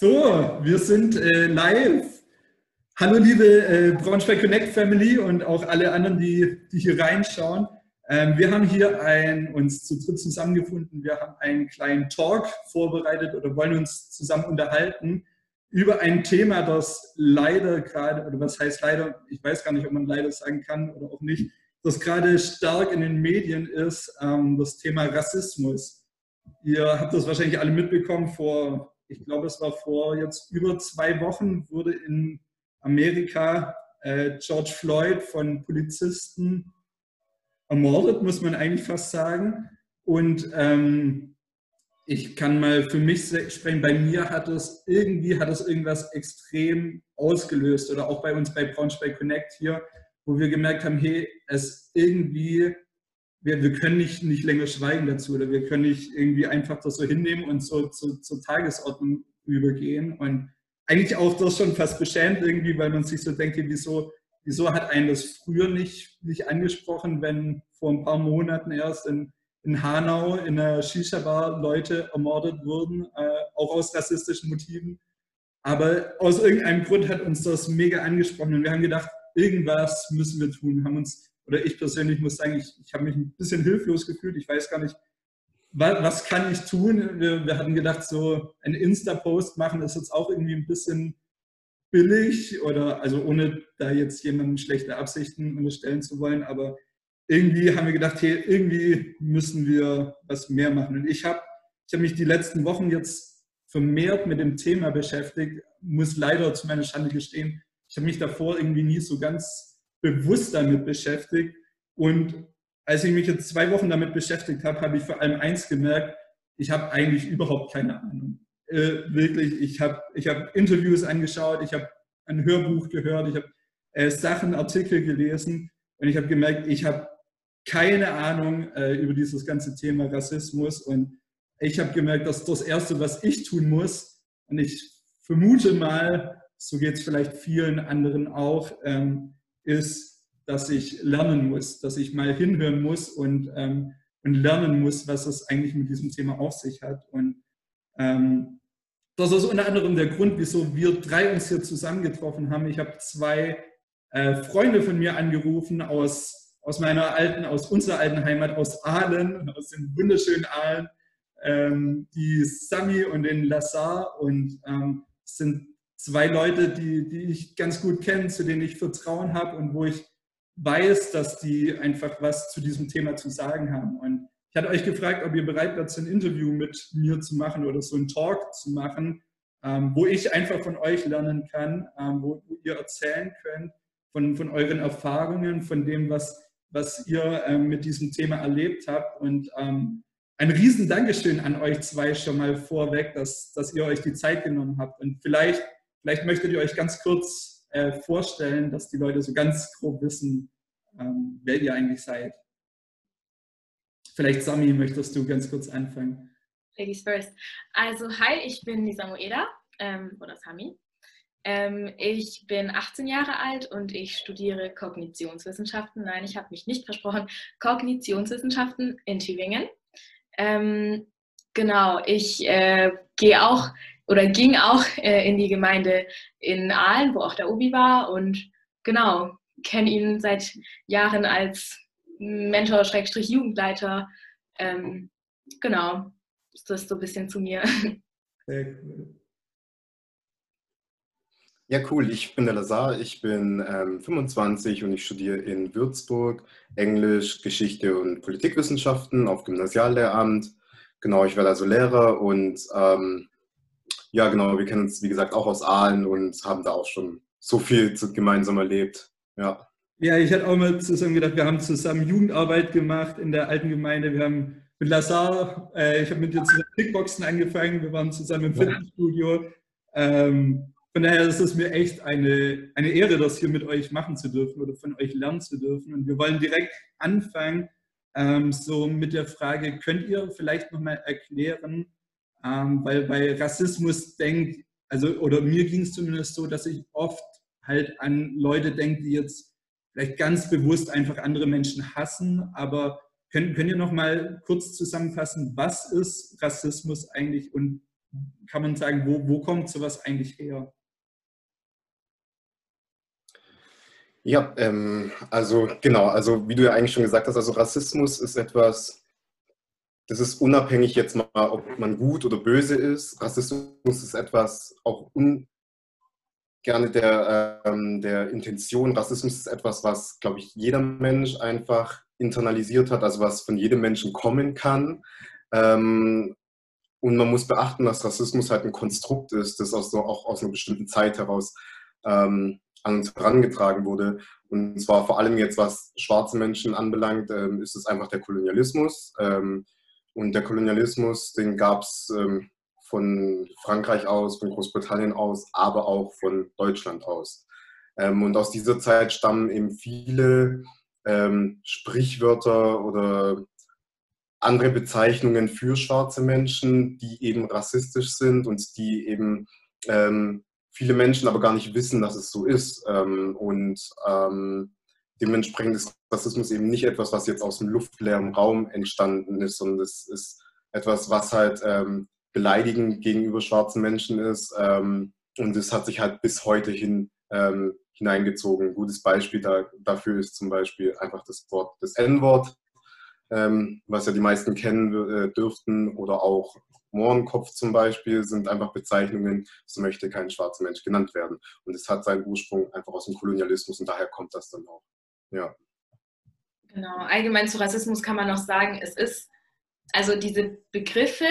So, wir sind äh, live. Hallo liebe äh, Braunschweig Connect Family und auch alle anderen, die, die hier reinschauen. Ähm, wir haben hier ein, uns zu dritt zusammengefunden. Wir haben einen kleinen Talk vorbereitet oder wollen uns zusammen unterhalten über ein Thema, das leider gerade, oder was heißt leider, ich weiß gar nicht, ob man leider sagen kann oder auch nicht, das gerade stark in den Medien ist, ähm, das Thema Rassismus. Ihr habt das wahrscheinlich alle mitbekommen, vor ich glaube, es war vor jetzt über zwei Wochen, wurde in Amerika äh, George Floyd von Polizisten ermordet, muss man eigentlich fast sagen. Und ähm, ich kann mal für mich sprechen, bei mir hat es irgendwie, hat es irgendwas extrem ausgelöst oder auch bei uns bei Braunschweig Connect hier, wo wir gemerkt haben, hey, es irgendwie wir, wir können nicht, nicht länger schweigen dazu oder wir können nicht irgendwie einfach das so hinnehmen und so zu, zur Tagesordnung übergehen. Und eigentlich auch das schon fast beschämt irgendwie, weil man sich so denkt, wieso, wieso hat einen das früher nicht, nicht angesprochen, wenn vor ein paar Monaten erst in, in Hanau in einer Shisha-Bar Leute ermordet wurden, äh, auch aus rassistischen Motiven. Aber aus irgendeinem Grund hat uns das mega angesprochen und wir haben gedacht, irgendwas müssen wir tun, haben uns oder ich persönlich muss sagen, ich, ich habe mich ein bisschen hilflos gefühlt. Ich weiß gar nicht, was, was kann ich tun? Wir, wir hatten gedacht, so ein Insta-Post machen ist jetzt auch irgendwie ein bisschen billig oder also ohne da jetzt jemandem schlechte Absichten unterstellen zu wollen, aber irgendwie haben wir gedacht, hey, irgendwie müssen wir was mehr machen. Und ich habe ich hab mich die letzten Wochen jetzt vermehrt mit dem Thema beschäftigt, muss leider zu meiner Schande gestehen, ich habe mich davor irgendwie nie so ganz bewusst damit beschäftigt. Und als ich mich jetzt zwei Wochen damit beschäftigt habe, habe ich vor allem eins gemerkt, ich habe eigentlich überhaupt keine Ahnung. Äh, wirklich, ich habe ich hab Interviews angeschaut, ich habe ein Hörbuch gehört, ich habe äh, Sachen, Artikel gelesen und ich habe gemerkt, ich habe keine Ahnung äh, über dieses ganze Thema Rassismus und ich habe gemerkt, dass das Erste, was ich tun muss, und ich vermute mal, so geht es vielleicht vielen anderen auch, ähm, ist, dass ich lernen muss, dass ich mal hinhören muss und, ähm, und lernen muss, was es eigentlich mit diesem Thema auf sich hat. Und ähm, das ist unter anderem der Grund, wieso wir drei uns hier zusammengetroffen haben. Ich habe zwei äh, Freunde von mir angerufen aus, aus meiner alten, aus unserer alten Heimat, aus Aalen, aus dem wunderschönen Aalen, ähm, die Sami und den Lassar und ähm, sind zwei Leute, die, die ich ganz gut kenne, zu denen ich Vertrauen habe und wo ich weiß, dass die einfach was zu diesem Thema zu sagen haben. Und ich hatte euch gefragt, ob ihr bereit seid, so ein Interview mit mir zu machen oder so einen Talk zu machen, ähm, wo ich einfach von euch lernen kann, ähm, wo, wo, ihr erzählen könnt von, von euren Erfahrungen, von dem, was, was ihr ähm, mit diesem Thema erlebt habt. Und ähm, ein riesen Dankeschön an euch zwei schon mal vorweg, dass, dass ihr euch die Zeit genommen habt. Und vielleicht Vielleicht möchtet ihr euch ganz kurz äh, vorstellen, dass die Leute so ganz grob wissen, ähm, wer ihr eigentlich seid. Vielleicht Sami, möchtest du ganz kurz anfangen? Ladies first. Also, hi, ich bin die Samuela ähm, oder Sami. Ähm, ich bin 18 Jahre alt und ich studiere Kognitionswissenschaften. Nein, ich habe mich nicht versprochen. Kognitionswissenschaften in Tübingen. Ähm, genau, ich äh, gehe auch oder ging auch äh, in die Gemeinde in Aalen, wo auch der Obi war und genau, kenne ihn seit Jahren als Mentor, Schrägstrich Jugendleiter. Ähm, genau, ist das so ein bisschen zu mir. Sehr cool. Ja, cool. Ich bin der Lazar, ich bin ähm, 25 und ich studiere in Würzburg Englisch, Geschichte und Politikwissenschaften auf Gymnasiallehramt. Genau, ich werde also Lehrer und ähm, ja, genau, wir kennen uns, wie gesagt, auch aus Aalen und haben da auch schon so viel gemeinsam erlebt. Ja. Ja, ich hatte auch mal zusammen gedacht, wir haben zusammen Jugendarbeit gemacht in der alten Gemeinde. Wir haben mit Lazar, äh, ich habe mit dir zusammen Kickboxen angefangen, wir waren zusammen im Fitnessstudio. Ähm, von daher ist es mir echt eine, eine Ehre, das hier mit euch machen zu dürfen oder von euch lernen zu dürfen. Und wir wollen direkt anfangen, ähm, so mit der Frage, könnt ihr vielleicht nochmal erklären, ähm, weil bei Rassismus denkt, also oder mir ging es zumindest so, dass ich oft halt an Leute denke, die jetzt vielleicht ganz bewusst einfach andere Menschen hassen, aber könnt, könnt ihr noch mal kurz zusammenfassen, was ist Rassismus eigentlich und kann man sagen, wo, wo kommt sowas eigentlich her? Ja, ähm, also genau, also wie du ja eigentlich schon gesagt hast, also Rassismus ist etwas, das ist unabhängig jetzt mal, ob man gut oder böse ist. Rassismus ist etwas auch un, gerne der, ähm, der Intention. Rassismus ist etwas, was, glaube ich, jeder Mensch einfach internalisiert hat, also was von jedem Menschen kommen kann. Ähm, und man muss beachten, dass Rassismus halt ein Konstrukt ist, das aus, auch aus einer bestimmten Zeit heraus ähm, an uns herangetragen wurde. Und zwar vor allem jetzt, was schwarze Menschen anbelangt, ähm, ist es einfach der Kolonialismus. Und der Kolonialismus, den gab es ähm, von Frankreich aus, von Großbritannien aus, aber auch von Deutschland aus. Ähm, und aus dieser Zeit stammen eben viele ähm, Sprichwörter oder andere Bezeichnungen für schwarze Menschen, die eben rassistisch sind und die eben ähm, viele Menschen aber gar nicht wissen, dass es so ist. Ähm, und ähm, dementsprechend ist Rassismus eben nicht etwas, was jetzt aus dem luftleeren Raum entstanden ist, sondern es ist etwas, was halt ähm, beleidigend gegenüber schwarzen Menschen ist. Ähm, und es hat sich halt bis heute hin ähm, hineingezogen. Ein gutes Beispiel da, dafür ist zum Beispiel einfach das Wort, das N-Wort, ähm, was ja die meisten kennen äh, dürften, oder auch Mohrenkopf zum Beispiel sind einfach Bezeichnungen, so möchte kein schwarzer Mensch genannt werden. Und es hat seinen Ursprung einfach aus dem Kolonialismus und daher kommt das dann auch. Ja. Genau, allgemein zu Rassismus kann man noch sagen, es ist, also diese Begriffe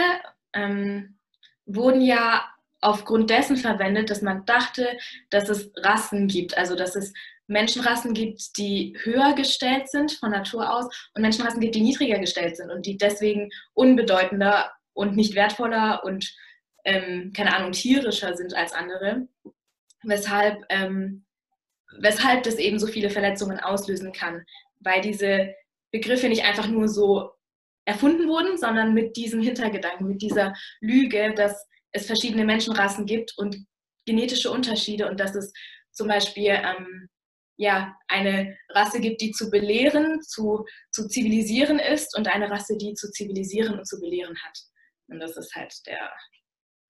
ähm, wurden ja aufgrund dessen verwendet, dass man dachte, dass es Rassen gibt, also dass es Menschenrassen gibt, die höher gestellt sind von Natur aus und Menschenrassen gibt, die niedriger gestellt sind und die deswegen unbedeutender und nicht wertvoller und, ähm, keine Ahnung, tierischer sind als andere. Weshalb, ähm, weshalb das eben so viele Verletzungen auslösen kann, weil diese Begriffe nicht einfach nur so erfunden wurden, sondern mit diesem Hintergedanken, mit dieser Lüge, dass es verschiedene Menschenrassen gibt und genetische Unterschiede und dass es zum Beispiel ähm, ja, eine Rasse gibt, die zu belehren, zu, zu zivilisieren ist und eine Rasse, die zu zivilisieren und zu belehren hat. Und das ist halt der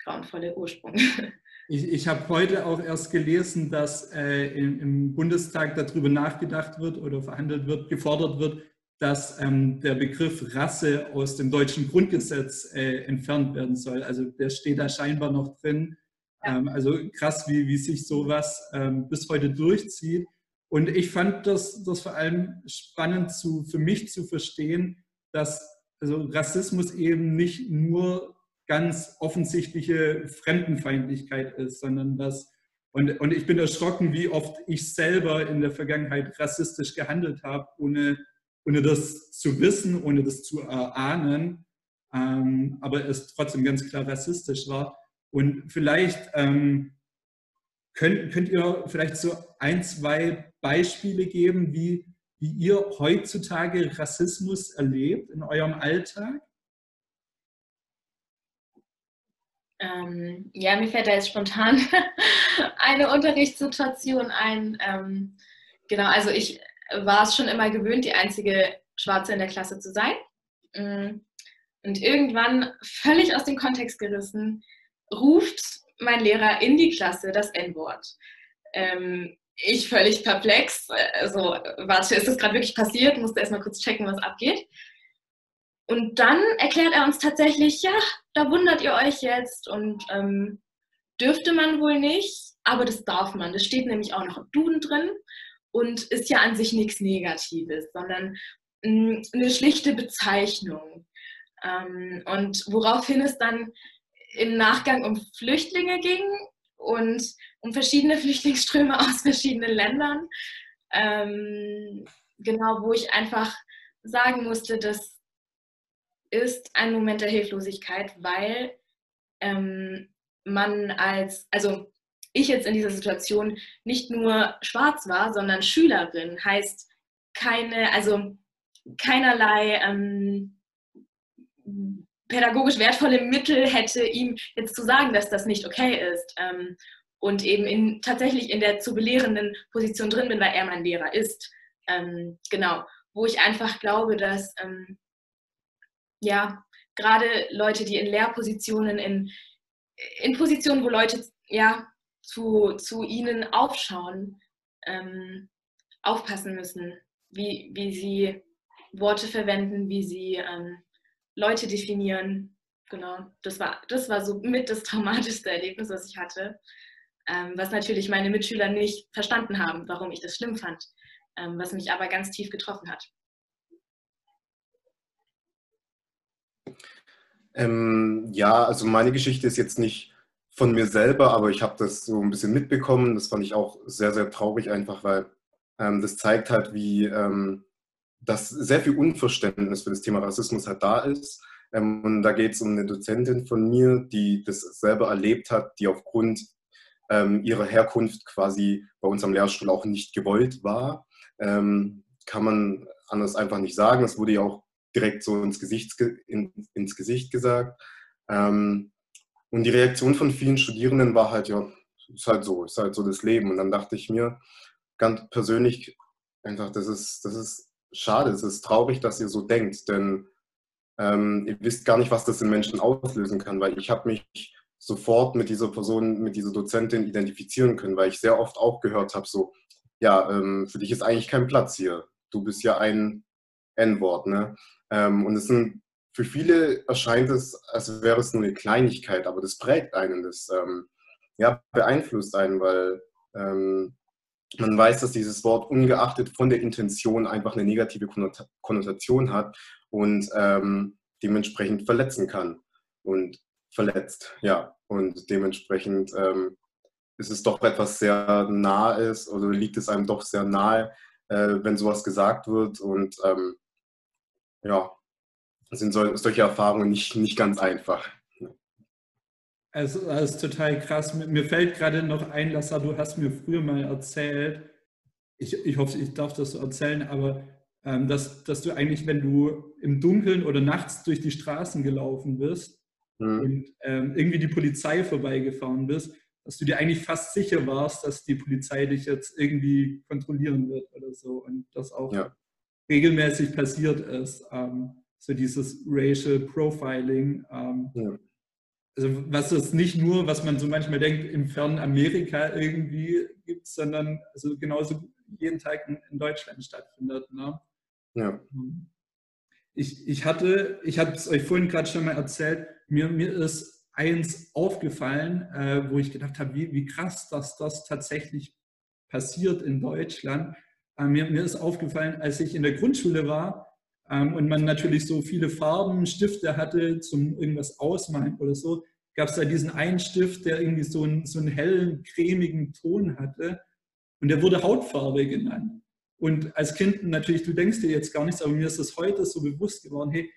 grauenvolle Ursprung. Ich, ich habe heute auch erst gelesen, dass äh, im, im, Bundestag darüber nachgedacht wird oder verhandelt wird, gefordert wird, dass ähm, der Begriff Rasse aus dem deutschen Grundgesetz äh, entfernt werden soll. Also der steht da scheinbar noch drin. Ja. Ähm, also krass, wie, wie sich sowas ähm, bis heute durchzieht. Und ich fand das, das vor allem spannend zu, für mich zu verstehen, dass also Rassismus eben nicht nur ganz offensichtliche Fremdenfeindlichkeit ist, sondern dass, und, und ich bin erschrocken, wie oft ich selber in der Vergangenheit rassistisch gehandelt habe, ohne, ohne das zu wissen, ohne das zu erahnen, ähm, aber es trotzdem ganz klar rassistisch war. Und vielleicht ähm, könnt, könnt ihr vielleicht so ein, zwei Beispiele geben, wie, wie ihr heutzutage Rassismus erlebt in eurem Alltag? Ähm, ja, mir fällt da jetzt spontan eine Unterrichtssituation ein. Ähm, genau, also ich war es schon immer gewöhnt, die einzige Schwarze in der Klasse zu sein. Mm, und irgendwann, völlig aus dem Kontext gerissen, ruft mein Lehrer in die Klasse das N-Wort. Ähm, ich völlig perplex. Also, warte, ist das gerade wirklich passiert? Musste erstmal kurz checken, was abgeht. Und dann erklärt er uns tatsächlich, ja, da wundert ihr euch jetzt und ähm, dürfte man wohl nicht, aber das darf man. Das steht nämlich auch noch im Duden drin und ist ja an sich nichts Negatives, sondern mh, mm, eine schlichte Bezeichnung. Ähm, und woraufhin es dann im Nachgang um Flüchtlinge ging und um verschiedene Flüchtlingsströme aus verschiedenen Ländern. Ähm, genau, wo ich einfach sagen musste, das ist ein Moment der Hilflosigkeit, weil ähm, man als, also ich jetzt in dieser Situation nicht nur schwarz war, sondern Schülerin, heißt keine, also keinerlei ähm, pädagogisch wertvolle Mittel hätte, ihm jetzt zu sagen, dass das nicht okay ist. Ähm, und eben in, tatsächlich in der zu belehrenden Position drin bin, weil er mein Lehrer ist. Ähm, genau, wo ich einfach glaube, dass ähm, ja gerade Leute, die in Lehrpositionen in in Positionen, wo Leute ja zu, zu ihnen aufschauen, ähm, aufpassen müssen, wie, wie sie Worte verwenden, wie sie ähm, Leute definieren. Genau, das war, das war so mit das traumatischste Erlebnis, was ich hatte. Ähm, was natürlich meine Mitschüler nicht verstanden haben, warum ich das schlimm fand, ähm, was mich aber ganz tief getroffen hat. Ähm, ja, also meine Geschichte ist jetzt nicht von mir selber, aber ich habe das so ein bisschen mitbekommen. Das fand ich auch sehr, sehr traurig einfach, weil ähm, das zeigt halt, wie ähm, dass sehr viel Unverständnis für das Thema Rassismus halt da ist. Ähm, und da geht es um eine Dozentin von mir, die das selber erlebt hat, die aufgrund ähm, ihrer Herkunft quasi bei uns am Lehrstuhl auch nicht gewollt war. Ähm, kann man anders einfach nicht sagen. Es wurde ja auch direkt so ins Gesicht, in, ins Gesicht gesagt. Ähm, und die Reaktion von vielen Studierenden war halt, ja, ist halt so, ist halt so das Leben. Und dann dachte ich mir ganz persönlich einfach, das ist, das ist schade, es ist traurig, dass ihr so denkt, denn ähm, ihr wisst gar nicht, was das in Menschen auslösen kann, weil ich habe mich sofort mit dieser Person, mit dieser Dozentin identifizieren können, weil ich sehr oft auch gehört habe, so, ja, ähm, für dich ist eigentlich kein Platz hier. Du bist ja ein N-Wort, ne? Ähm, und es sind, für viele erscheint es, als wäre es nur eine Kleinigkeit, aber das prägt einen, das ähm, ja, beeinflusst einen, weil ähm, man weiß, dass dieses Wort ungeachtet von der Intention einfach eine negative Konnotation hat und ähm, dementsprechend verletzen kann und verletzt, ja. Und dementsprechend ähm, ist es doch etwas sehr nahes oder liegt es einem doch sehr nahe, äh, wenn sowas gesagt wird und ähm, ja, sind so, solche Erfahrungen nicht, nicht ganz einfach. Also, das ist total krass. Mir fällt gerade noch ein, Lassa, du hast mir früher mal erzählt, ich, ich hoffe, ich darf das so erzählen, aber ähm, dass, dass du eigentlich, wenn du im Dunkeln oder nachts durch die Straßen gelaufen bist mhm. und ähm, irgendwie die Polizei vorbeigefahren bist, dass du dir eigentlich fast sicher warst, dass die Polizei dich jetzt irgendwie kontrollieren wird oder so und das auch ja regelmäßig passiert ist. Ähm, so dieses Racial Profiling. Ähm, ja. Also was es nicht nur, was man so manchmal denkt, im fernen Amerika irgendwie gibt, sondern also genauso jeden Tag in, in Deutschland stattfindet. Ne? Ja. Ähm, ich, ich hatte, ich habe es euch vorhin gerade schon mal erzählt, mir, mir ist eins aufgefallen, äh, wo ich gedacht habe, wie, wie krass, dass das tatsächlich passiert in Deutschland. Äh, mir, mir ist aufgefallen, als ich in der Grundschule war ähm, und man natürlich so viele Farben, Stifte hatte zum irgendwas ausmalen oder so, gab es da diesen einen Stift, der irgendwie so einen, so einen hellen, cremigen Ton hatte und der wurde Hautfarbe genannt. Und als Kind natürlich, du denkst dir jetzt gar nichts, aber mir ist das heute so bewusst geworden, hey,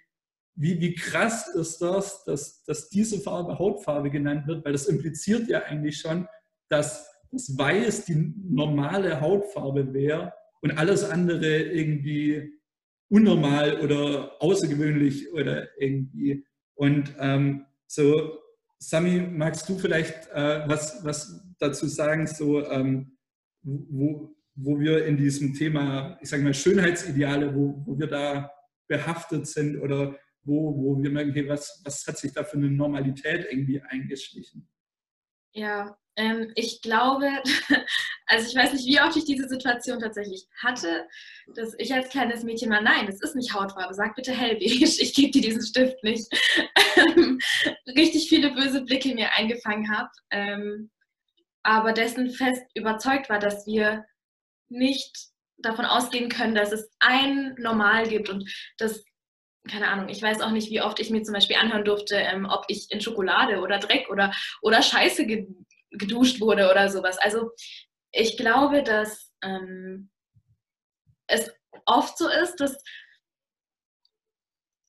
wie, wie krass ist das, dass, dass diese Farbe Hautfarbe genannt wird, weil das impliziert ja eigentlich schon, dass das Weiß die normale Hautfarbe wäre und alles andere irgendwie unnormal oder außergewöhnlich oder irgendwie. Und ähm, so, Sami, magst du vielleicht äh, was, was dazu sagen, so, ähm, wo, wo wir in diesem Thema, ich sage mal, Schönheitsideale, wo, wo wir da behaftet sind oder wo, wo wir merken, hey, was, was hat sich da für eine Normalität irgendwie eingeschlichen? Ja, ähm, ich glaube, also ich weiß nicht, wie oft ich diese Situation tatsächlich hatte, dass ich als kleines Mädchen mal, nein, das ist nicht Hautfarbe, sag bitte hellbeige, ich gebe dir diesen Stift nicht. Ähm, richtig viele böse Blicke mir eingefangen habe, ähm, aber dessen fest überzeugt war, dass wir nicht davon ausgehen können, dass es ein Normal gibt und dass keine Ahnung, ich weiß auch nicht, wie oft ich mir zum Beispiel anhören durfte, ähm, ob ich in Schokolade oder Dreck oder, oder Scheiße ge geduscht wurde oder sowas. Also ich glaube, dass ähm, es oft so ist, dass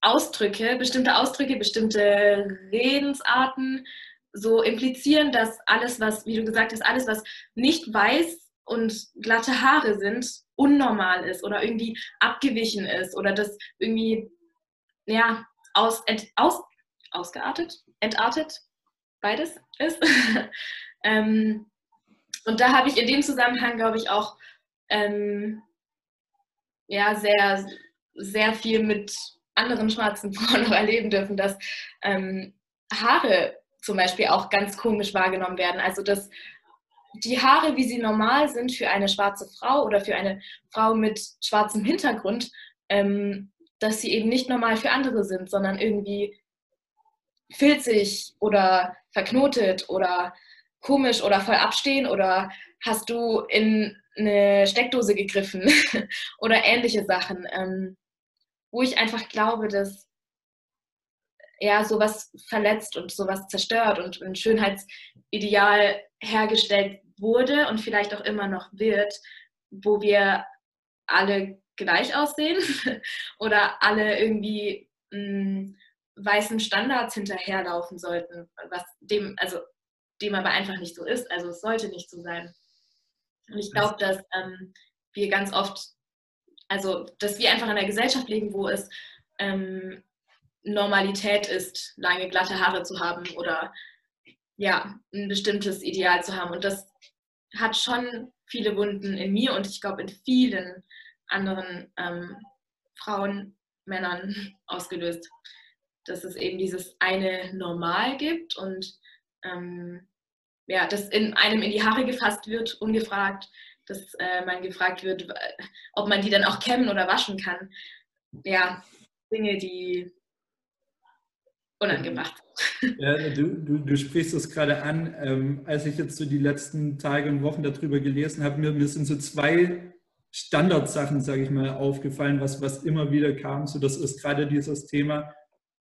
Ausdrücke, bestimmte Ausdrücke, bestimmte Redensarten so implizieren, dass alles, was, wie du gesagt hast, alles, was nicht weiß und glatte Haare sind, unnormal ist oder irgendwie abgewichen ist oder das irgendwie ja, aus, ent, aus, ausgeartet, entartet, beides ist. ähm, und da habe ich in dem Zusammenhang, glaube ich, auch ähm, ja, sehr, sehr viel mit anderen schwarzen Frauen noch erleben dürfen, dass ähm, Haare zum Beispiel auch ganz komisch wahrgenommen werden. Also dass die Haare, wie sie normal sind für eine schwarze Frau oder für eine Frau mit schwarzem Hintergrund, ähm, dass sie eben nicht normal für andere sind, sondern irgendwie filzig oder verknotet oder komisch oder voll abstehen oder hast du in eine Steckdose gegriffen oder ähnliche Sachen, ähm, wo ich einfach glaube, dass ja sowas verletzt und sowas zerstört und ein Schönheitsideal hergestellt wurde und vielleicht auch immer noch wird, wo wir alle gleich aussehen oder alle irgendwie mh, hm, weißen Standards hinterherlaufen sollten, was dem, also dem aber einfach nicht so ist. Also es sollte nicht so sein. Und ich glaube, dass ähm, wir ganz oft, also dass wir einfach in einer Gesellschaft leben, wo es ähm, Normalität ist, lange glatte Haare zu haben oder ja, ein bestimmtes Ideal zu haben. Und das hat schon viele Wunden in mir und ich glaube in vielen anderen ähm, Frauen, Männern ausgelöst, dass es eben dieses eine Normal gibt und ähm, ja, dass in einem in die Haare gefasst wird, ungefragt, dass äh, man gefragt wird, ob man die dann auch kämmen oder waschen kann. Ja, Dinge, die unangebracht sind. Ja, du, du, du sprichst es gerade an. Ähm, als ich jetzt so die letzten Tage und Wochen darüber gelesen habe, mir, mir sind so zwei Standardsachen, sage ich mal, aufgefallen, was, was immer wieder kam. So, das ist gerade dieses Thema,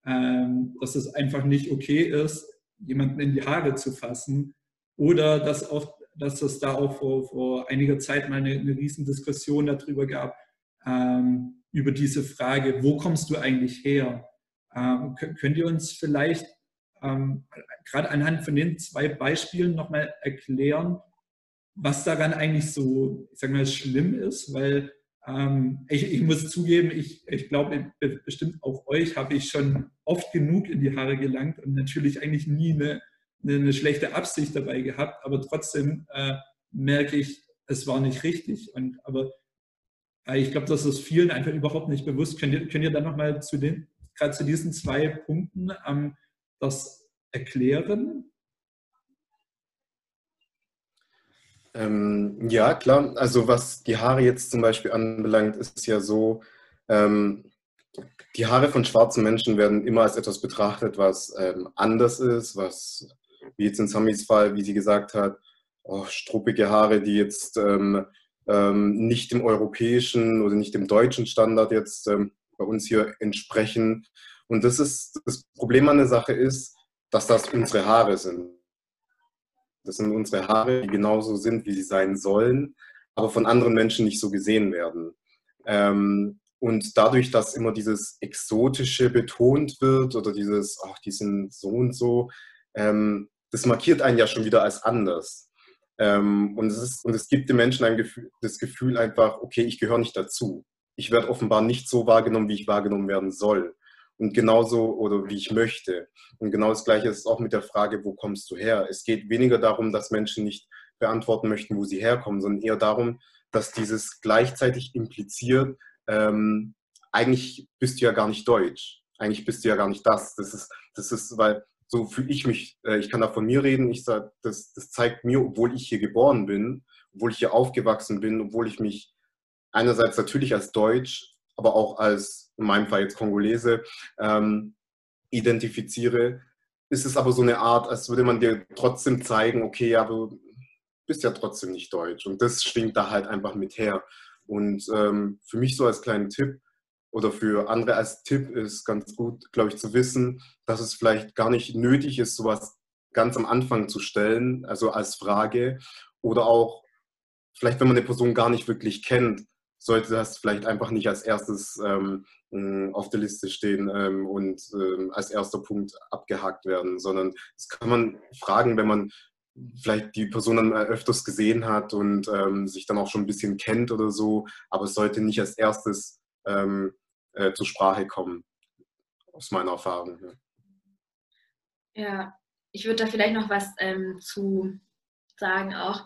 ähm, dass es einfach nicht okay ist, jemanden in die Haare zu fassen oder dass, auch, dass es da auch vor, vor einiger Zeit mal eine, eine Riesendiskussion darüber gab, ähm, über diese Frage, wo kommst du eigentlich her? Ähm, könnt ihr uns vielleicht ähm, gerade anhand von den zwei Beispielen nochmal erklären, was daran eigentlich so, ich sag mal, schlimm ist? Weil ähm, ich, ich, muss zugeben, ich, ich glaube, bestimmt auch euch habe ich schon oft genug in die Haare gelangt und natürlich eigentlich nie eine eine schlechte Absicht dabei gehabt, aber trotzdem äh, merke ich, es war nicht richtig. Und, aber äh, ich glaube, das ist vielen einfach überhaupt nicht bewusst. Könnt ihr, könnt ihr dann nochmal zu den, gerade zu diesen zwei Punkten ähm, das erklären? Ähm, ja, klar. Also was die Haare jetzt zum Beispiel anbelangt, ist ja so, ähm, die Haare von schwarzen Menschen werden immer als etwas betrachtet, was ähm, anders ist, was wie jetzt in Samis Fall, wie sie gesagt hat, oh, struppige Haare, die jetzt ähm, ähm, nicht dem europäischen oder nicht dem deutschen Standard jetzt ähm, bei uns hier entsprechen. Und das ist das Problem an der Sache ist, dass das unsere Haare sind. Das sind unsere Haare, die genauso sind, wie sie sein sollen, aber von anderen Menschen nicht so gesehen werden. Ähm, und dadurch, dass immer dieses Exotische betont wird oder dieses, ach, die sind so und so, ähm, das markiert einen ja schon wieder als anders. Ähm, und, es ist, und es gibt den Menschen ein Gefühl, das Gefühl einfach, okay, ich gehöre nicht dazu. Ich werde offenbar nicht so wahrgenommen, wie ich wahrgenommen werden soll. Und genauso oder wie ich möchte. Und genau das Gleiche ist auch mit der Frage, wo kommst du her? Es geht weniger darum, dass Menschen nicht beantworten möchten, wo sie herkommen, sondern eher darum, dass dieses gleichzeitig impliziert, ähm, eigentlich bist du ja gar nicht deutsch. Eigentlich bist du ja gar nicht das. Das ist, das ist, weil so fühle ich mich, äh, ich kann da von mir reden, ich sage, das, das zeigt mir, obwohl ich hier geboren bin, obwohl ich hier aufgewachsen bin, obwohl ich mich einerseits natürlich als Deutsch, aber auch als, in meinem Fall jetzt Kongolese, ähm, identifiziere, ist es aber so eine Art, als würde man dir trotzdem zeigen, okay, ja, du bist ja trotzdem nicht deutsch. Und das schwingt da halt einfach mit her. Und ähm, für mich so als kleinen Tipp, oder für andere als Tipp ist ganz gut, glaube ich, zu wissen, dass es vielleicht gar nicht nötig ist, sowas ganz am Anfang zu stellen, also als Frage. Oder auch, vielleicht wenn man eine Person gar nicht wirklich kennt, sollte das vielleicht einfach nicht als erstes ähm, auf der Liste stehen ähm, und ähm, als erster Punkt abgehakt werden, sondern das kann man fragen, wenn man vielleicht die Person dann öfters gesehen hat und ähm, sich dann auch schon ein bisschen kennt oder so, aber es sollte nicht als erstes ähm, äh, zur Sprache kommen, aus meiner Erfahrung. Ja, ja ich würde da vielleicht noch was ähm, zu sagen auch.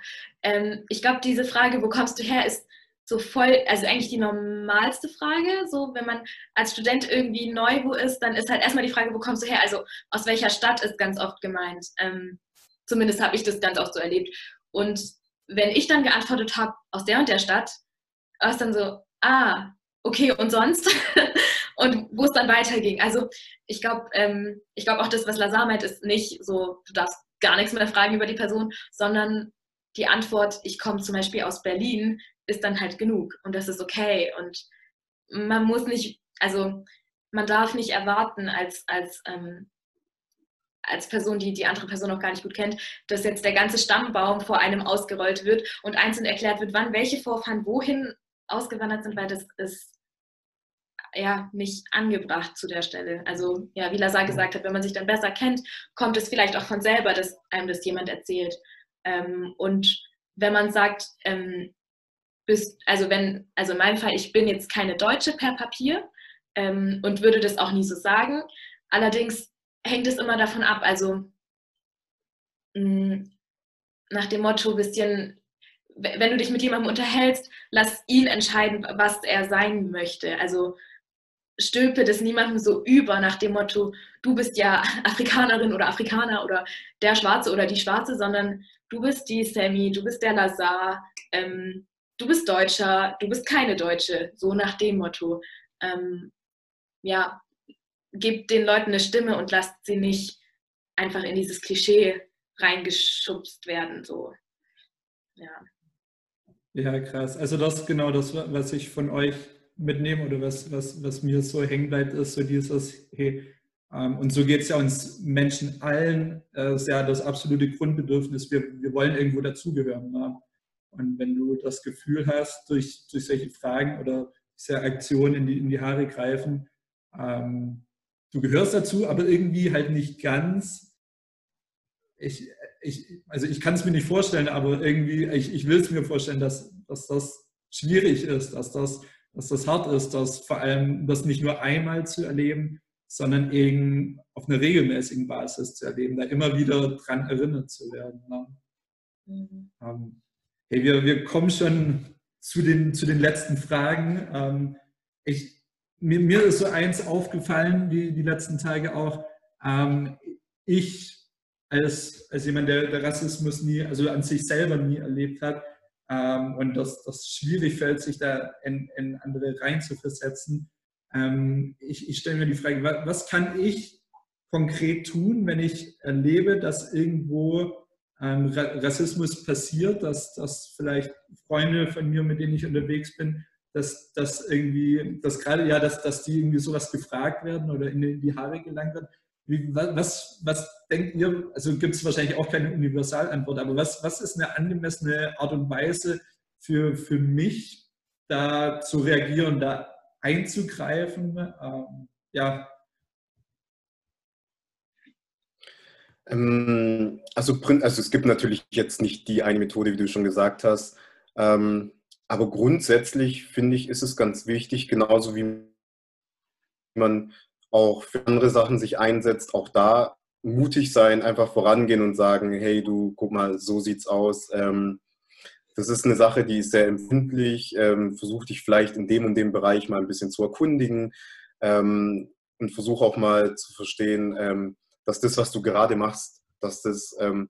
Ich glaube, diese Frage, wo kommst du her, ist so voll, also eigentlich die normalste Frage. So, wenn man als Student irgendwie neu wo ist, dann ist halt erstmal die Frage, wo kommst du her? Also aus welcher Stadt ist ganz oft gemeint. Ähm, zumindest habe ich das ganz oft so erlebt. Und wenn ich dann geantwortet habe, aus der und der Stadt, war es dann so, ah, okay, und sonst? und wo es dann weiterging. Also ich glaube, ähm, ich glaube auch das, was Lazar meint, ist nicht so, du darfst gar nichts mehr fragen über die Person, sondern die Antwort, ich komme zum Beispiel aus Berlin, ist dann halt genug und das ist okay. Und man muss nicht, also man darf nicht erwarten als, als, ähm, als Person, die die andere Person noch gar nicht gut kennt, dass jetzt der ganze Stammbaum vor einem ausgerollt wird und einzeln erklärt wird, wann welche Vorfahren wohin ausgewandert sind, weil das ist ja nicht angebracht zu der Stelle. Also ja, wie Lazar gesagt hat, wenn man sich dann besser kennt, kommt es vielleicht auch von selber, dass einem das jemand erzählt. Ähm, und wenn man sagt, ähm, bist, also wenn, also in meinem Fall, ich bin jetzt keine Deutsche per Papier ähm, und würde das auch nie so sagen. Allerdings hängt es immer davon ab, also mh, mm, nach dem Motto, bisschen, wenn du dich mit jemandem unterhältst, lass ihn entscheiden, was er sein möchte. Also stülpe das niemandem so über nach dem Motto, du bist ja Afrikanerin oder Afrikaner oder der Schwarze oder die Schwarze, sondern du bist die Sammy, du bist der Lazar, ähm, du bist Deutscher, du bist keine Deutsche, so nach dem Motto. Ähm, ja, gebt den Leuten eine Stimme und lasst sie nicht einfach in dieses Klischee reingeschubst werden. So. Ja. ja, krass. Also das ist genau das, was ich von euch mitnehme oder was, was, was mir so hängen bleibt, ist so dieses, hey, ähm, und so geht es ja uns Menschen allen, äh, ist ja das absolute Grundbedürfnis, wir, wir wollen irgendwo dazugehören. Ne? Und wenn du das Gefühl hast, durch, durch solche Fragen oder diese Aktionen in die, in die Haare greifen, ähm, du gehörst dazu, aber irgendwie halt nicht ganz. Ich, ich, also ich kann es mir nicht vorstellen, aber irgendwie, ich, ich will es mir vorstellen, dass, dass das schwierig ist, dass das, dass das hart ist, dass vor allem das nicht nur einmal zu erleben, sondern eben auf einer regelmäßigen Basis zu erleben, da immer wieder dran erinnert zu werden. Ne? Mhm. Ähm, hey, wir, wir kommen schon zu den, zu den letzten Fragen. Ähm, ich, mir, mir, ist so eins aufgefallen, die, die letzten Tage auch. Ähm, ich als, als jemand, der, der Rassismus nie, also an sich selber nie erlebt hat, ähm, und das, das schwierig fällt, sich da in, in andere reinzuversetzen. Ähm, ich, ich stelle mir die Frage, was, was kann ich konkret tun, wenn ich erlebe, dass irgendwo ähm, Rassismus passiert, dass, dass vielleicht Freunde von mir, mit denen ich unterwegs bin, dass, dass irgendwie, dass gerade ja, dass, dass die irgendwie sowas gefragt werden oder in die Haare gelangt wird. Wie, was, was denkt ihr, also gibt es wahrscheinlich auch keine Universalantwort, aber was, was ist eine angemessene Art und Weise für, für mich, da zu reagieren, da einzugreifen? Ähm, ja, Ähm, also, also es gibt natürlich jetzt nicht die eine Methode, wie du schon gesagt hast. Ähm, aber grundsätzlich finde ich, ist es ganz wichtig, genauso wie man auch für andere Sachen sich einsetzt, auch da mutig sein, einfach vorangehen und sagen, hey du, guck mal, so sieht's aus. Ähm, das ist eine Sache, die ist sehr empfindlich. Ähm, versuch dich vielleicht in dem und dem Bereich mal ein bisschen zu erkundigen ähm, und versuch auch mal zu verstehen, ähm, dass das, was du gerade machst, dass das ähm,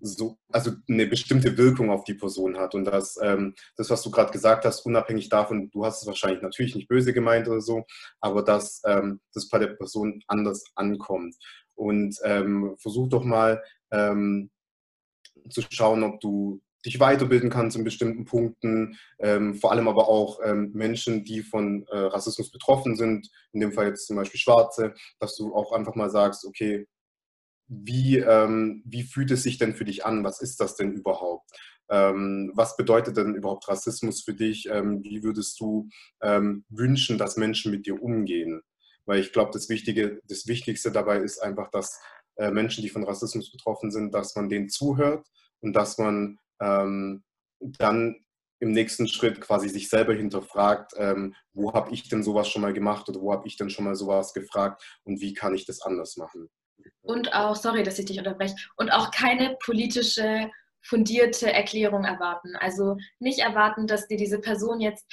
so, also eine bestimmte Wirkung auf die Person hat und dass ähm, das, was du gerade gesagt hast, unabhängig davon, du hast es wahrscheinlich natürlich nicht böse gemeint oder so, aber dass ähm, das bei der Person anders ankommt. Und ähm, versuch doch mal ähm, zu schauen, ob du dich weiterbilden kannst in bestimmten Punkten, ähm, vor allem aber auch ähm, Menschen, die von äh, Rassismus betroffen sind, in dem Fall jetzt zum Beispiel Schwarze, dass du auch einfach mal sagst, okay, wie, ähm, wie fühlt es sich denn für dich an? Was ist das denn überhaupt? Ähm, was bedeutet denn überhaupt Rassismus für dich? Ähm, wie würdest du ähm, wünschen, dass Menschen mit dir umgehen? Weil ich glaube, das, das Wichtigste dabei ist einfach, dass äh, Menschen, die von Rassismus betroffen sind, dass man denen zuhört und dass man ähm, dann im nächsten Schritt quasi sich selber hinterfragt, ähm, wo habe ich denn sowas schon mal gemacht oder wo habe ich denn schon mal sowas gefragt und wie kann ich das anders machen. Und auch, sorry, dass ich dich unterbreche, und auch keine politische fundierte Erklärung erwarten. Also nicht erwarten, dass dir diese Person jetzt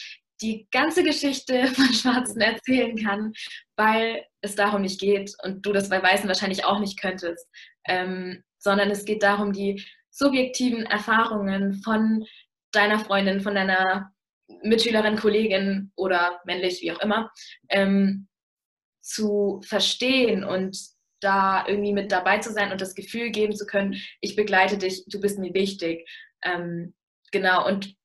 die ganze Geschichte von Schwarzen erzählen kann, weil es darum nicht geht und du das bei Weißen wahrscheinlich auch nicht könntest, ähm, sondern es geht darum, die subjektiven Erfahrungen von deiner Freundin, von deiner Mitschülerin, Kollegin oder männlich, wie auch immer, ähm, zu verstehen und da irgendwie mit dabei zu sein und das Gefühl geben zu können, ich begleite dich, du bist mir wichtig. Ähm, genau, und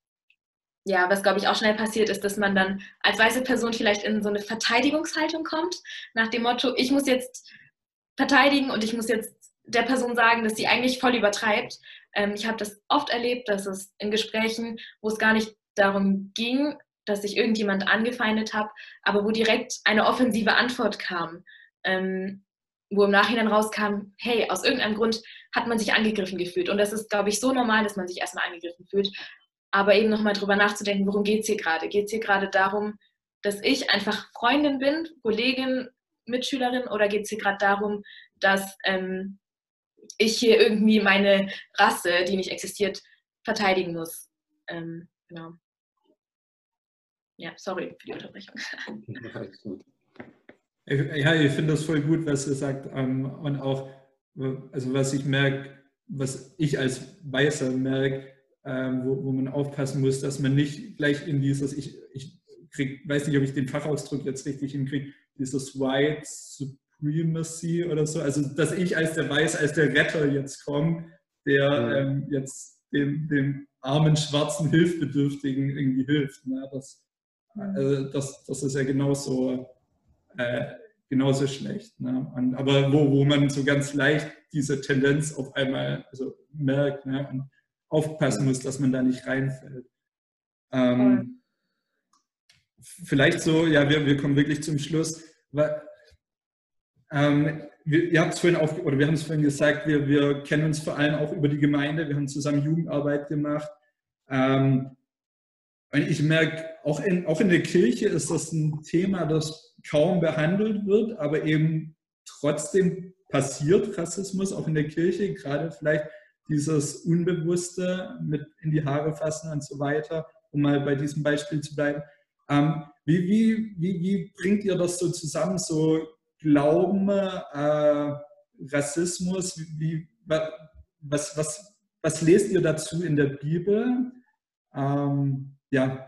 ja, was glaube ich auch schnell passiert ist, dass man dann als weiße Person vielleicht in so eine Verteidigungshaltung kommt, nach dem Motto, ich muss jetzt verteidigen und ich muss jetzt der Person sagen, dass sie eigentlich voll übertreibt. Ähm, ich habe das oft erlebt, dass es in Gesprächen, wo es gar nicht darum ging, dass ich irgendjemand angefeindet habe, aber wo direkt eine offensive Antwort kam, ähm, wo im Nachhinein rauskam, hey, aus irgendeinem Grund hat man sich angegriffen gefühlt. Und das ist, glaube ich, so normal, dass man sich erstmal angegriffen fühlt. Aber eben nochmal drüber nachzudenken, worum geht es hier gerade? Geht es hier gerade darum, dass ich einfach Freundin bin, Kollegin, Mitschülerin oder geht es hier gerade darum, dass ähm, ich hier irgendwie meine Rasse, die nicht existiert, verteidigen muss? Ähm, genau. Ja, sorry für die Unterbrechung. Alles gut. Ja, ich finde das voll gut, was ihr sagt. Ähm, und auch, also was ich merke, was ich als Weißer merke, ähm, wo, wo man aufpassen muss, dass man nicht gleich in dieses, ich, ich krieg, weiß nicht, ob ich den Fachausdruck jetzt richtig hinkriege, dieses White Supremacy oder so, also dass ich als der Weiß, als der Retter jetzt komme, der ähm, jetzt dem, dem armen schwarzen Hilfbedürftigen irgendwie hilft. Ne? Das, also das, das ist ja genauso, äh, genauso schlecht. Ne? Und, aber wo, wo man so ganz leicht diese Tendenz auf einmal also merkt ne? und aufpassen muss, dass man da nicht reinfällt. Ähm, vielleicht so, ja, wir, wir kommen wirklich zum Schluss. Weil, ähm, wir, ihr habt es vorhin auf, oder wir haben es vorhin gesagt, wir, wir kennen uns vor allem auch über die Gemeinde, wir haben zusammen Jugendarbeit gemacht. Ähm, und ich merke, auch in, auch in der Kirche ist das ein Thema, das kaum behandelt wird, aber eben trotzdem passiert Rassismus auch in der Kirche, gerade vielleicht dieses Unbewusste mit in die Haare fassen und so weiter, um mal bei diesem Beispiel zu bleiben. Ähm, wie, wie, wie, wie bringt ihr das so zusammen, so Glauben, äh, Rassismus, wie, was, was, was lest ihr dazu in der Bibel? Ähm, ja.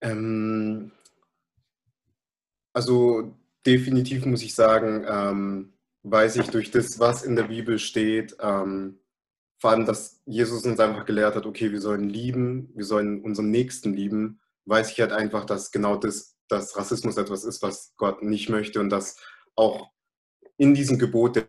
Ähm, also definitiv muss ich sagen, ähm, weiß ich durch das, was in der Bibel steht, ähm, vor allem, dass Jesus uns einfach gelehrt hat, okay, wir sollen lieben, wir sollen unseren Nächsten lieben, weiß ich halt einfach, dass genau das, dass Rassismus etwas ist, was Gott nicht möchte und dass auch in diesem Gebot der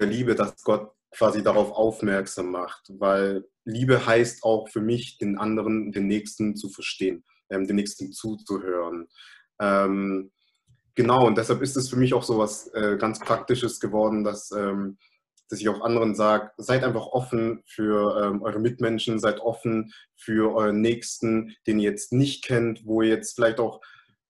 Liebe, dass Gott quasi darauf aufmerksam macht, weil Liebe heißt auch für mich, den anderen, den Nächsten zu verstehen, ähm, den Nächsten zuzuhören. Ähm, genau, und deshalb ist es für mich auch so was äh, ganz Praktisches geworden, dass, ähm, dass ich auch anderen sage, seid einfach offen für ähm, eure Mitmenschen, seid offen für euren Nächsten, den ihr jetzt nicht kennt, wo ihr jetzt vielleicht auch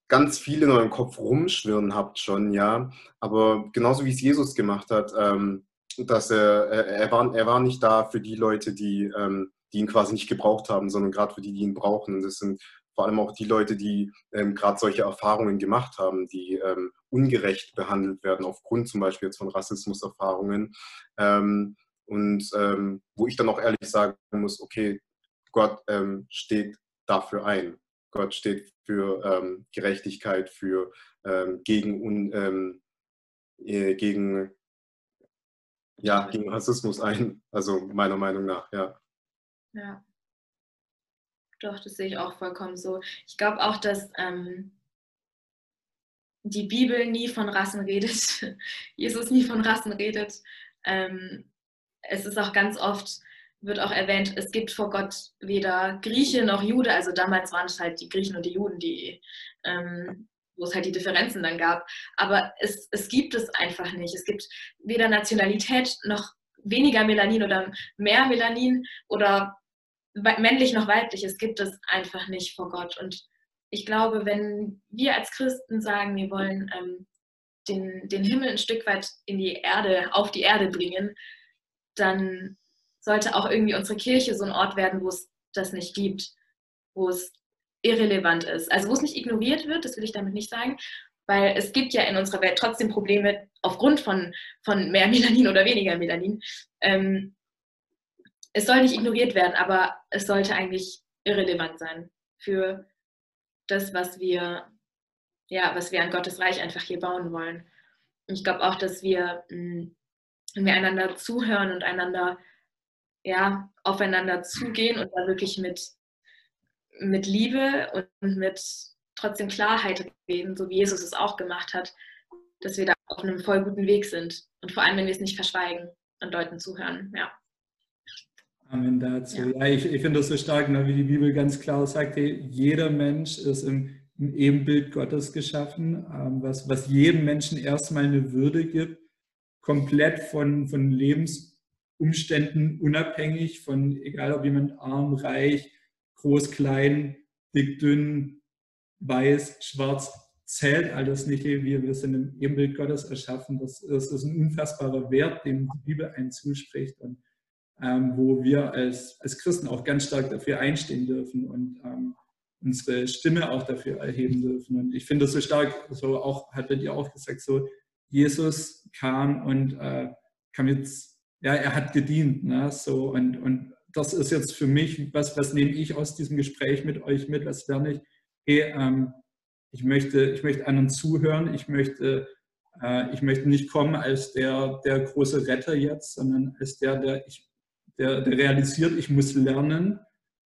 ganz viel in eurem Kopf rumschwirren habt schon, ja. Aber genauso wie es Jesus gemacht hat, ähm, dass er, er, war, er war nicht da für die Leute, die, ähm, die ihn quasi nicht gebraucht haben, sondern gerade für die, die ihn brauchen. Und das sind vor allem auch die Leute, die ähm, gerade solche Erfahrungen gemacht haben, die ähm, ungerecht behandelt werden, aufgrund zum Beispiel jetzt von Rassismuserfahrungen. Ähm, und ähm, wo ich dann auch ehrlich sagen muss, okay, Gott ähm, steht dafür ein. Gott steht für ähm, Gerechtigkeit, für gegen, un, äh, gegen ja, gegen Rassismus ein, also meiner Meinung nach, ja. Ja. Doch, das sehe ich auch vollkommen so. Ich glaube auch, dass ähm, die Bibel nie von Rassen redet, Jesus nie von Rassen redet. Ähm, es ist auch ganz oft, wird auch erwähnt, es gibt vor Gott weder Grieche noch Jude, also damals waren es halt die Griechen und die Juden, die ähm, wo es halt die Differenzen dann gab. Aber es, es gibt es einfach nicht. Es gibt weder Nationalität noch weniger Melanin oder mehr Melanin oder männlich noch weiblich. Es gibt es einfach nicht vor Gott. Und ich glaube, wenn wir als Christen sagen, wir wollen ähm, den, den Himmel ein Stück weit in die Erde, auf die Erde bringen, dann sollte auch irgendwie unsere Kirche so ein Ort werden, wo es das nicht gibt, wo es irrelevant ist. Also wo es nicht ignoriert wird, das will ich damit nicht sagen, weil es gibt ja in unserer Welt trotzdem Probleme aufgrund von, von mehr Melanin oder weniger Melanin. Ähm, es soll nicht ignoriert werden, aber es sollte eigentlich irrelevant sein für das, was wir, ja, was wir an Gottes Reich einfach hier bauen wollen. Und ich glaube auch, dass wir, hm, wenn wir einander zuhören und einander, ja, aufeinander zugehen und da wirklich mit, mit Liebe und mit trotzdem Klarheit reden, so wie Jesus es auch gemacht hat, dass wir da auf einem voll guten Weg sind. Und vor allem, wenn wir es nicht verschweigen und Leuten zuhören. Ja. Amen dazu. Ja, ja ich, ich finde das so stark, ne, wie die Bibel ganz klar sagt, jeder Mensch ist im, im Ebenbild Gottes geschaffen, ähm, was, was jedem Menschen erstmal eine Würde gibt, komplett von, von Lebensumständen unabhängig, von egal ob jemand arm, reich, groß, klein, dick, dünn, weiß, schwarz, zählt alles nicht. Wir, wir sind im Ebenbild Gottes erschaffen. Das, das ist ein unfassbarer Wert, dem die Bibel einen zuspricht. Und wo wir als, als Christen auch ganz stark dafür einstehen dürfen und ähm, unsere Stimme auch dafür erheben dürfen. Und ich finde das so stark, so auch, hattet ihr auch gesagt, so Jesus kam und äh, kam jetzt, ja, er hat gedient, ne? so und, und das ist jetzt für mich, was, was nehme ich aus diesem Gespräch mit euch mit, was lerne ich? Hey, ähm, ich möchte, ich möchte anderen zuhören, ich möchte, äh, ich möchte nicht kommen als der, der große Retter jetzt, sondern als der, der ich der, der realisiert, ich muss lernen.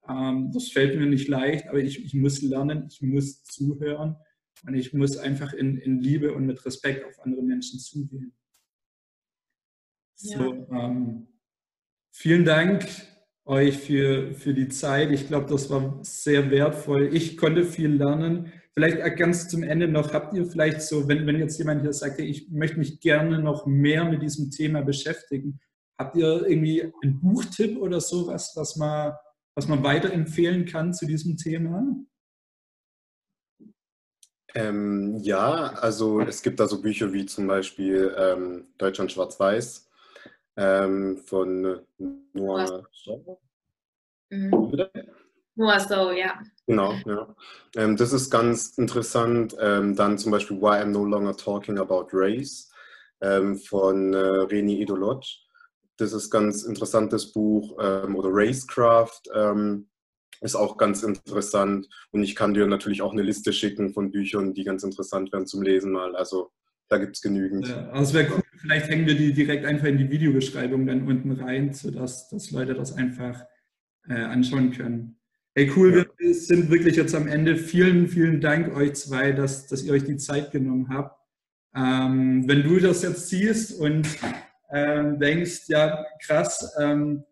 Ähm, das fällt mir nicht leicht, aber ich, ich muss lernen, ich muss zuhören und ich muss einfach in, in Liebe und mit Respekt auf andere Menschen zugehen. So, ja. ähm, vielen Dank euch für, für die Zeit. Ich glaube, das war sehr wertvoll. Ich konnte viel lernen. Vielleicht ganz zum Ende noch, habt ihr vielleicht so, wenn, wenn jetzt jemand hier sagt, ich möchte mich gerne noch mehr mit diesem Thema beschäftigen, Habt ihr irgendwie einen Buchtipp oder sowas, was man, was man weiterempfehlen kann zu diesem Thema? Ähm, ja, also es gibt da so Bücher wie zum Beispiel ähm, Deutschland Schwarz-Weiß ähm, von Noah Stoll. Mhm. Noah Stoll, ja. Genau, ja. Ähm, das ist ganz interessant. Ähm, dann zum Beispiel Why I'm No Longer Talking About Race ähm, von äh, Reni Idolot. Das ist ein ganz interessantes Buch. Ähm, oder Racecraft ähm, ist auch ganz interessant. Und ich kann dir natürlich auch eine Liste schicken von Büchern, die ganz interessant werden zum Lesen mal. Also da gibt es genügend. Ja, also wäre cool, vielleicht hängen wir die direkt einfach in die Videobeschreibung dann unten rein, sodass dass Leute das einfach äh, anschauen können. Hey, cool, ja. wir sind wirklich jetzt am Ende. Vielen, vielen Dank euch zwei, dass, dass ihr euch die Zeit genommen habt. Ähm, wenn du das jetzt siehst und ähm, denkst, ja, krass, ähm,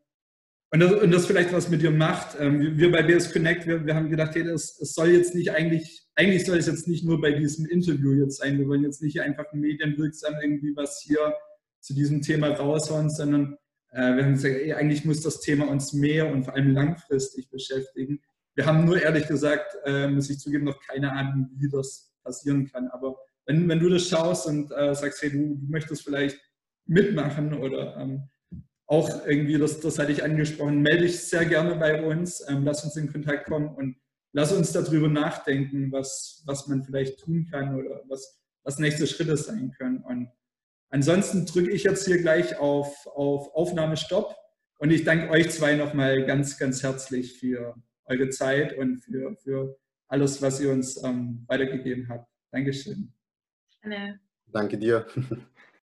und, das, und das vielleicht was mit dir macht. Ähm, wir bei BS Connect, wir, wir haben gedacht, hey, das, das soll jetzt nicht eigentlich, eigentlich soll es jetzt nicht nur bei diesem Interview jetzt sein. Wir wollen jetzt nicht einfach medienwirksam irgendwie was hier zu diesem Thema raushauen, sondern äh, wir haben gesagt, ey, eigentlich muss das Thema uns mehr und vor allem langfristig beschäftigen. Wir haben nur ehrlich gesagt, äh, muss ich zugeben, noch keine Ahnung, wie das passieren kann. Aber wenn, wenn du das schaust und äh, sagst, hey, du, du möchtest vielleicht mitmachen oder ähm, auch irgendwie, das, das hatte ich angesprochen, melde dich sehr gerne bei uns, ähm, lass uns in Kontakt kommen und lass uns darüber nachdenken, was, was man vielleicht tun kann oder was, was nächste Schritte sein können. Und ansonsten drücke ich jetzt hier gleich auf, auf Aufnahme Stopp und ich danke euch zwei nochmal ganz, ganz herzlich für eure Zeit und für, für alles, was ihr uns ähm, weitergegeben habt. Dankeschön. Danke dir.